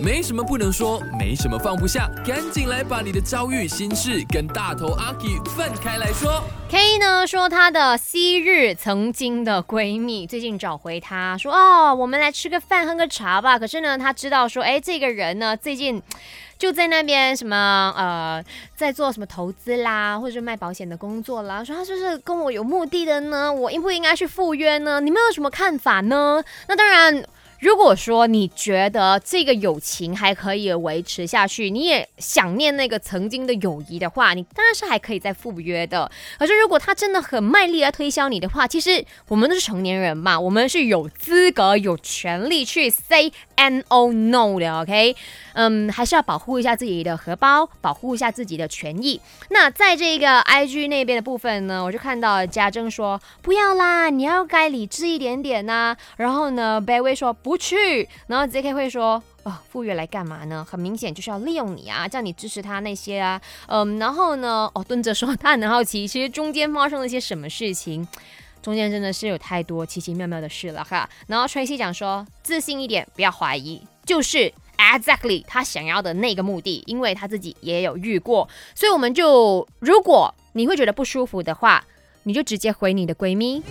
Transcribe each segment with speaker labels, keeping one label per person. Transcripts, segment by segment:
Speaker 1: 没什么不能说，没什么放不下，赶紧来把你的遭遇、心事跟大头阿 K 分开来说。
Speaker 2: K 呢说她的昔日曾经的闺蜜最近找回她，说哦，我们来吃个饭，喝个茶吧。可是呢，她知道说，哎，这个人呢最近就在那边什么呃，在做什么投资啦，或者是卖保险的工作啦。说他就是跟我有目的的呢，我应不应该去赴约呢？你们有什么看法呢？那当然。如果说你觉得这个友情还可以维持下去，你也想念那个曾经的友谊的话，你当然是还可以再赴约的。可是如果他真的很卖力来推销你的话，其实我们都是成年人嘛，我们是有资格、有权利去 say no no 的，OK？嗯，还是要保护一下自己的荷包，保护一下自己的权益。那在这个 IG 那边的部分呢，我就看到家珍说不要啦，你要该理智一点点呐。然后呢，贝威说不。不去，然后 J.K. 会说哦，赴约来干嘛呢？很明显就是要利用你啊，叫你支持他那些啊，嗯，然后呢，哦，蹲着说他很好奇，其实中间发生了些什么事情，中间真的是有太多奇奇妙妙的事了哈。然后 Tracy 讲说，自信一点，不要怀疑，就是 exactly 他想要的那个目的，因为他自己也有遇过，所以我们就如果你会觉得不舒服的话，你就直接回你的闺蜜。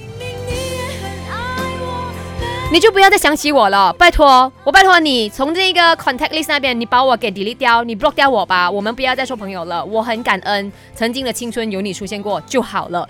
Speaker 2: 你就不要再想起我了，拜托，我拜托你从这个 contact list 那边，你把我给 delete 掉，你 block 掉我吧，我们不要再做朋友了。我很感恩曾经的青春有你出现过就好了。